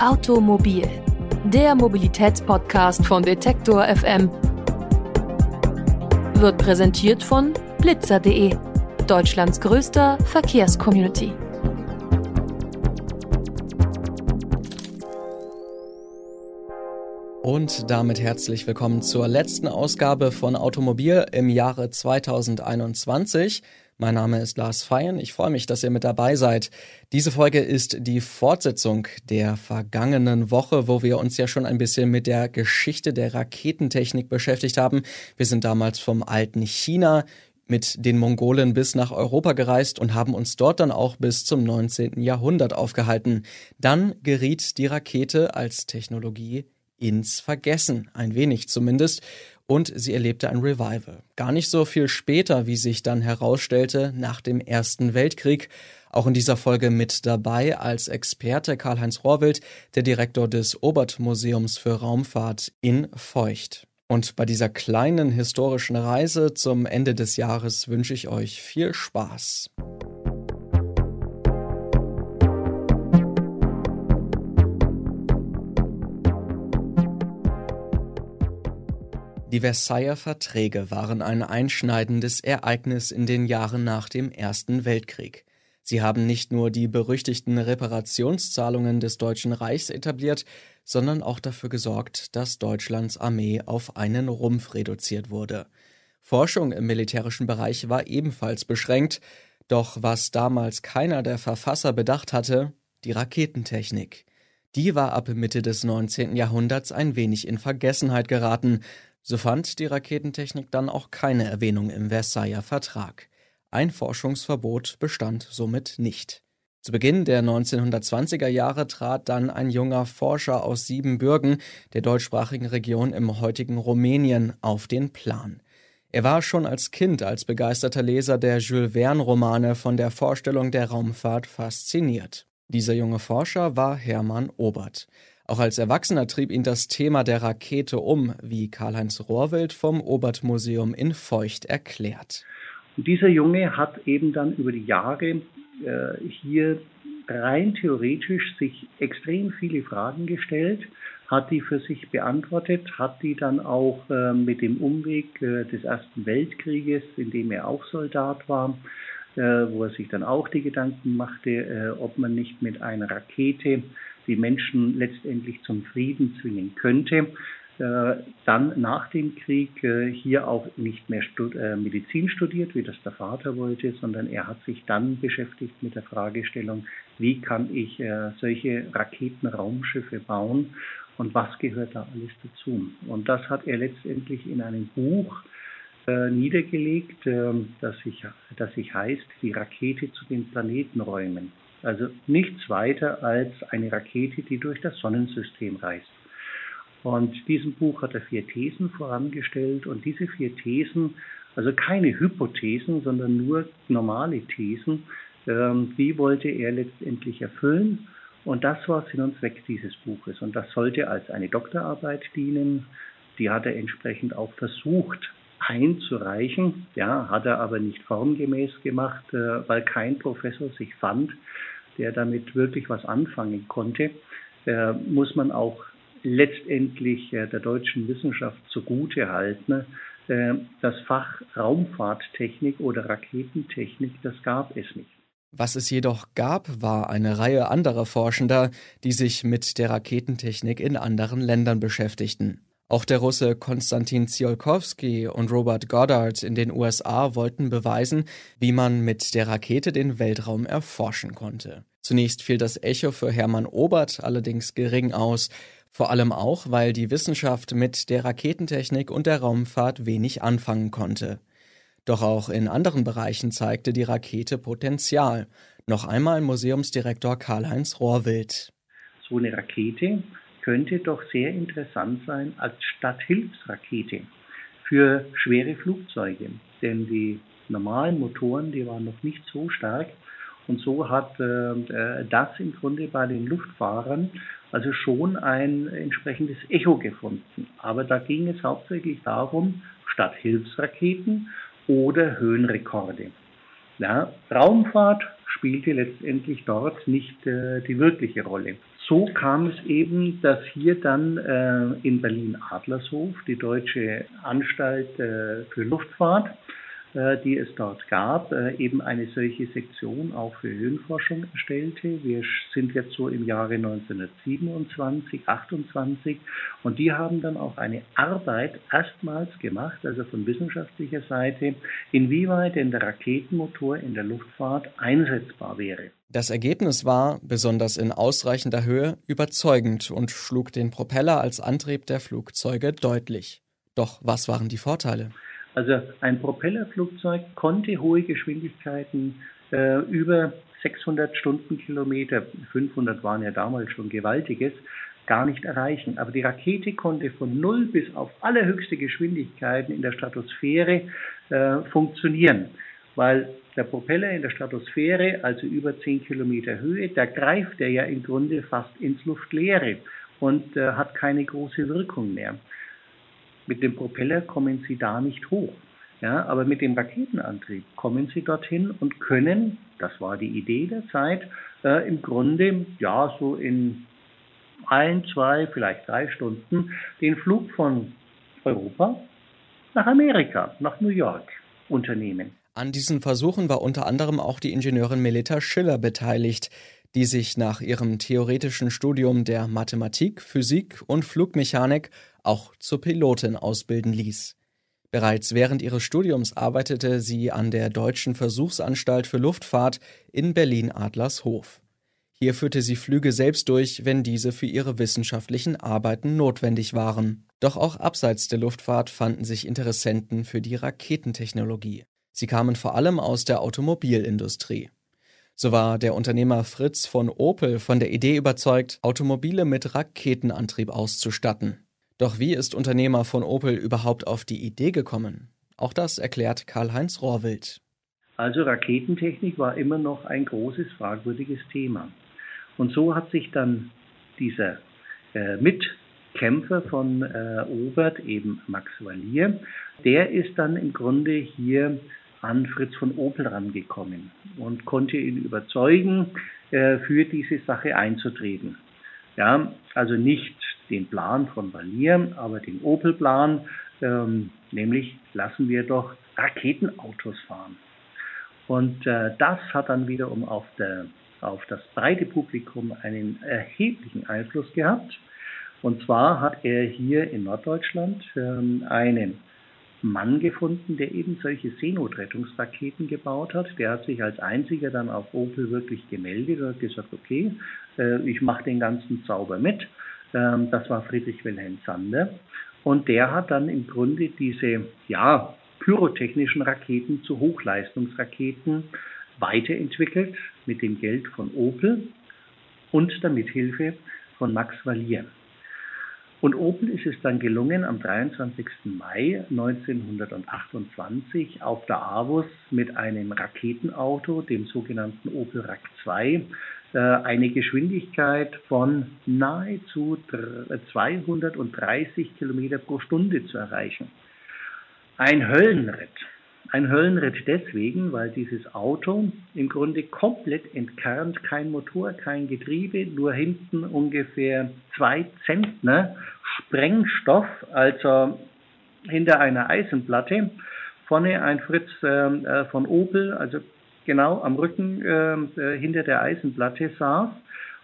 Automobil, der Mobilitätspodcast von Detektor FM, wird präsentiert von blitzer.de, Deutschlands größter Verkehrscommunity. Und damit herzlich willkommen zur letzten Ausgabe von Automobil im Jahre 2021. Mein Name ist Lars Feyen. Ich freue mich, dass ihr mit dabei seid. Diese Folge ist die Fortsetzung der vergangenen Woche, wo wir uns ja schon ein bisschen mit der Geschichte der Raketentechnik beschäftigt haben. Wir sind damals vom alten China mit den Mongolen bis nach Europa gereist und haben uns dort dann auch bis zum 19. Jahrhundert aufgehalten. Dann geriet die Rakete als Technologie ins Vergessen, ein wenig zumindest und sie erlebte ein Revival. Gar nicht so viel später, wie sich dann herausstellte, nach dem Ersten Weltkrieg. Auch in dieser Folge mit dabei als Experte Karl-Heinz Rohrwild, der Direktor des Obert-Museums für Raumfahrt in Feucht. Und bei dieser kleinen historischen Reise zum Ende des Jahres wünsche ich euch viel Spaß. Die Versailler Verträge waren ein einschneidendes Ereignis in den Jahren nach dem Ersten Weltkrieg. Sie haben nicht nur die berüchtigten Reparationszahlungen des Deutschen Reichs etabliert, sondern auch dafür gesorgt, dass Deutschlands Armee auf einen Rumpf reduziert wurde. Forschung im militärischen Bereich war ebenfalls beschränkt, doch was damals keiner der Verfasser bedacht hatte, die Raketentechnik. Die war ab Mitte des 19. Jahrhunderts ein wenig in Vergessenheit geraten, so fand die Raketentechnik dann auch keine Erwähnung im Versailler Vertrag. Ein Forschungsverbot bestand somit nicht. Zu Beginn der 1920er Jahre trat dann ein junger Forscher aus Siebenbürgen, der deutschsprachigen Region im heutigen Rumänien, auf den Plan. Er war schon als Kind als begeisterter Leser der Jules Verne-Romane von der Vorstellung der Raumfahrt fasziniert. Dieser junge Forscher war Hermann Obert. Auch als Erwachsener trieb ihn das Thema der Rakete um, wie Karl-Heinz Rohrwild vom Obert-Museum in Feucht erklärt. Und dieser Junge hat eben dann über die Jahre äh, hier rein theoretisch sich extrem viele Fragen gestellt, hat die für sich beantwortet, hat die dann auch äh, mit dem Umweg äh, des Ersten Weltkrieges, in dem er auch Soldat war, äh, wo er sich dann auch die Gedanken machte, äh, ob man nicht mit einer Rakete die Menschen letztendlich zum Frieden zwingen könnte. Äh, dann nach dem Krieg äh, hier auch nicht mehr äh, Medizin studiert, wie das der Vater wollte, sondern er hat sich dann beschäftigt mit der Fragestellung, wie kann ich solche Raketenraumschiffe bauen und was gehört da alles dazu. Und das hat er letztendlich in einem Buch niedergelegt, das sich, das sich heißt, die Rakete zu den Planetenräumen. Also nichts weiter als eine Rakete, die durch das Sonnensystem reist. Und diesem Buch hat er vier Thesen vorangestellt und diese vier Thesen, also keine Hypothesen, sondern nur normale Thesen, ähm, die wollte er letztendlich erfüllen. Und das war Sinn und Zweck dieses Buches. Und das sollte als eine Doktorarbeit dienen. Die hat er entsprechend auch versucht einzureichen. Ja, hat er aber nicht formgemäß gemacht, äh, weil kein Professor sich fand, der damit wirklich was anfangen konnte, äh, muss man auch letztendlich äh, der deutschen Wissenschaft zugute halten. Das Fach Raumfahrttechnik oder Raketentechnik, das gab es nicht. Was es jedoch gab, war eine Reihe anderer Forschender, die sich mit der Raketentechnik in anderen Ländern beschäftigten. Auch der Russe Konstantin Tsiolkovsky und Robert Goddard in den USA wollten beweisen, wie man mit der Rakete den Weltraum erforschen konnte. Zunächst fiel das Echo für Hermann Obert allerdings gering aus, vor allem auch, weil die Wissenschaft mit der Raketentechnik und der Raumfahrt wenig anfangen konnte. Doch auch in anderen Bereichen zeigte die Rakete Potenzial. Noch einmal Museumsdirektor Karl-Heinz Rohrwild. So eine Rakete könnte doch sehr interessant sein als Stadthilfsrakete für schwere Flugzeuge. Denn die normalen Motoren, die waren noch nicht so stark. Und so hat äh, äh, das im Grunde bei den Luftfahrern also schon ein entsprechendes Echo gefunden. Aber da ging es hauptsächlich darum, Stadthilfsraketen oder Höhenrekorde. Ja, Raumfahrt spielte letztendlich dort nicht äh, die wirkliche Rolle. So kam es eben, dass hier dann äh, in Berlin-Adlershof die Deutsche Anstalt äh, für Luftfahrt die es dort gab, äh, eben eine solche Sektion auch für Höhenforschung erstellte. Wir sind jetzt so im Jahre 1927, 28 und die haben dann auch eine Arbeit erstmals gemacht, also von wissenschaftlicher Seite, inwieweit denn der Raketenmotor in der Luftfahrt einsetzbar wäre. Das Ergebnis war, besonders in ausreichender Höhe, überzeugend und schlug den Propeller als Antrieb der Flugzeuge deutlich. Doch was waren die Vorteile? Also ein Propellerflugzeug konnte hohe Geschwindigkeiten äh, über 600 Stundenkilometer, 500 waren ja damals schon gewaltiges, gar nicht erreichen. Aber die Rakete konnte von null bis auf allerhöchste Geschwindigkeiten in der Stratosphäre äh, funktionieren, weil der Propeller in der Stratosphäre, also über 10 Kilometer Höhe, da greift er ja im Grunde fast ins Luftleere und äh, hat keine große Wirkung mehr. Mit dem Propeller kommen Sie da nicht hoch. Ja, aber mit dem Raketenantrieb kommen Sie dorthin und können, das war die Idee der Zeit, äh, im Grunde ja so in ein, zwei, vielleicht drei Stunden den Flug von Europa nach Amerika, nach New York unternehmen. An diesen Versuchen war unter anderem auch die Ingenieurin Melita Schiller beteiligt, die sich nach ihrem theoretischen Studium der Mathematik, Physik und Flugmechanik auch zur Pilotin ausbilden ließ. Bereits während ihres Studiums arbeitete sie an der Deutschen Versuchsanstalt für Luftfahrt in Berlin-Adlershof. Hier führte sie Flüge selbst durch, wenn diese für ihre wissenschaftlichen Arbeiten notwendig waren. Doch auch abseits der Luftfahrt fanden sich Interessenten für die Raketentechnologie. Sie kamen vor allem aus der Automobilindustrie. So war der Unternehmer Fritz von Opel von der Idee überzeugt, Automobile mit Raketenantrieb auszustatten. Doch wie ist Unternehmer von Opel überhaupt auf die Idee gekommen? Auch das erklärt Karl-Heinz Rohrwild. Also Raketentechnik war immer noch ein großes, fragwürdiges Thema. Und so hat sich dann dieser äh, Mitkämpfer von äh, Obert, eben Max Valier, der ist dann im Grunde hier an Fritz von Opel rangekommen und konnte ihn überzeugen, äh, für diese Sache einzutreten. Ja, also nicht den Plan von Valier, aber den Opel-Plan, ähm, nämlich lassen wir doch Raketenautos fahren. Und äh, das hat dann wiederum auf, der, auf das breite Publikum einen erheblichen Einfluss gehabt. Und zwar hat er hier in Norddeutschland ähm, einen Mann gefunden, der eben solche Seenotrettungsraketen gebaut hat. Der hat sich als einziger dann auf Opel wirklich gemeldet und hat gesagt, okay, äh, ich mache den ganzen Zauber mit. Ähm, das war Friedrich Wilhelm Sander. Und der hat dann im Grunde diese, ja, pyrotechnischen Raketen zu Hochleistungsraketen weiterentwickelt mit dem Geld von Opel und der Mithilfe von Max Valier. Und Opel ist es dann gelungen, am 23. Mai 1928 auf der Avus mit einem Raketenauto, dem sogenannten Opel Rack 2, äh, eine Geschwindigkeit von nahezu 230 Kilometer pro Stunde zu erreichen. Ein Höllenritt. Ein Höllenritt deswegen, weil dieses Auto im Grunde komplett entkernt, kein Motor, kein Getriebe, nur hinten ungefähr zwei Zentner Sprengstoff, also hinter einer Eisenplatte. Vorne ein Fritz ähm, äh, von Opel, also genau am Rücken ähm, äh, hinter der Eisenplatte saß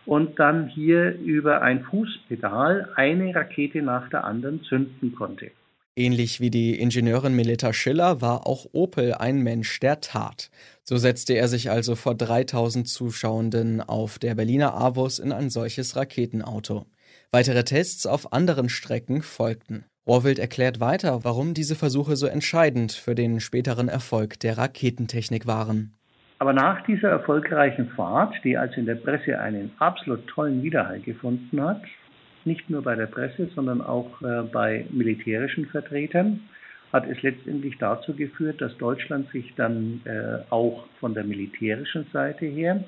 und dann hier über ein Fußpedal eine Rakete nach der anderen zünden konnte. Ähnlich wie die Ingenieurin Melita Schiller war auch Opel ein Mensch der Tat. So setzte er sich also vor 3000 Zuschauenden auf der Berliner Avus in ein solches Raketenauto. Weitere Tests auf anderen Strecken folgten. Rohrwild erklärt weiter, warum diese Versuche so entscheidend für den späteren Erfolg der Raketentechnik waren. Aber nach dieser erfolgreichen Fahrt, die also in der Presse einen absolut tollen Widerhall gefunden hat, nicht nur bei der Presse, sondern auch äh, bei militärischen Vertretern, hat es letztendlich dazu geführt, dass Deutschland sich dann äh, auch von der militärischen Seite her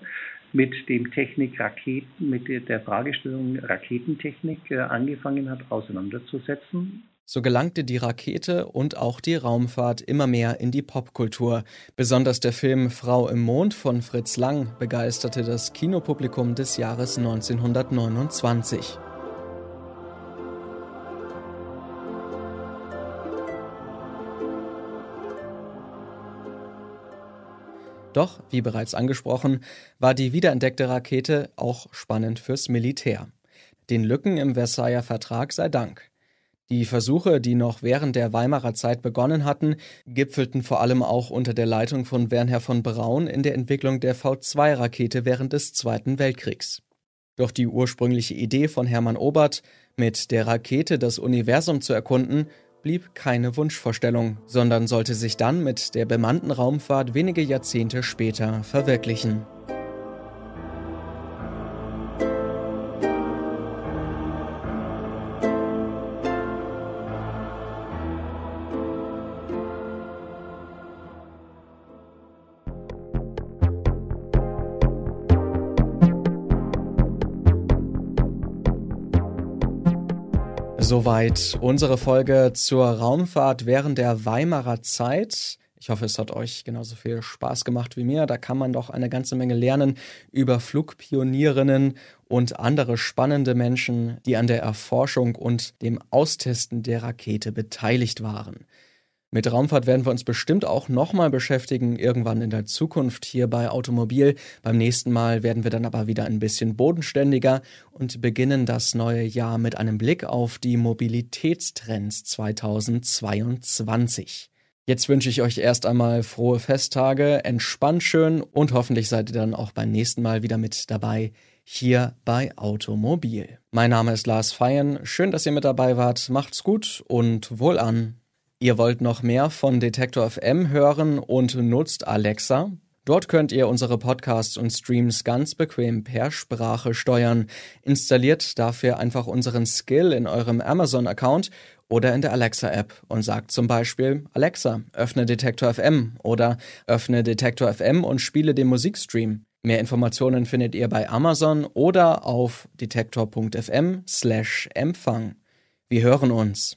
mit dem Technik Raketen, mit der Fragestellung Raketentechnik äh, angefangen hat, auseinanderzusetzen. So gelangte die Rakete und auch die Raumfahrt immer mehr in die Popkultur. Besonders der Film Frau im Mond von Fritz Lang begeisterte das Kinopublikum des Jahres 1929. Doch, wie bereits angesprochen, war die wiederentdeckte Rakete auch spannend fürs Militär. Den Lücken im Versailler Vertrag sei Dank. Die Versuche, die noch während der Weimarer Zeit begonnen hatten, gipfelten vor allem auch unter der Leitung von Wernher von Braun in der Entwicklung der V2-Rakete während des Zweiten Weltkriegs. Doch die ursprüngliche Idee von Hermann Obert, mit der Rakete das Universum zu erkunden, blieb keine Wunschvorstellung, sondern sollte sich dann mit der bemannten Raumfahrt wenige Jahrzehnte später verwirklichen. Soweit unsere Folge zur Raumfahrt während der Weimarer Zeit. Ich hoffe, es hat euch genauso viel Spaß gemacht wie mir. Da kann man doch eine ganze Menge lernen über Flugpionierinnen und andere spannende Menschen, die an der Erforschung und dem Austesten der Rakete beteiligt waren. Mit Raumfahrt werden wir uns bestimmt auch nochmal beschäftigen, irgendwann in der Zukunft hier bei Automobil. Beim nächsten Mal werden wir dann aber wieder ein bisschen bodenständiger und beginnen das neue Jahr mit einem Blick auf die Mobilitätstrends 2022. Jetzt wünsche ich euch erst einmal frohe Festtage, entspannt schön und hoffentlich seid ihr dann auch beim nächsten Mal wieder mit dabei hier bei Automobil. Mein Name ist Lars Feyen, schön, dass ihr mit dabei wart, macht's gut und wohl an. Ihr wollt noch mehr von Detektor FM hören und nutzt Alexa? Dort könnt ihr unsere Podcasts und Streams ganz bequem per Sprache steuern. Installiert dafür einfach unseren Skill in eurem Amazon-Account oder in der Alexa-App und sagt zum Beispiel Alexa, öffne Detektor FM oder öffne Detektor FM und spiele den Musikstream. Mehr Informationen findet ihr bei Amazon oder auf detektor.fm slash Empfang. Wir hören uns.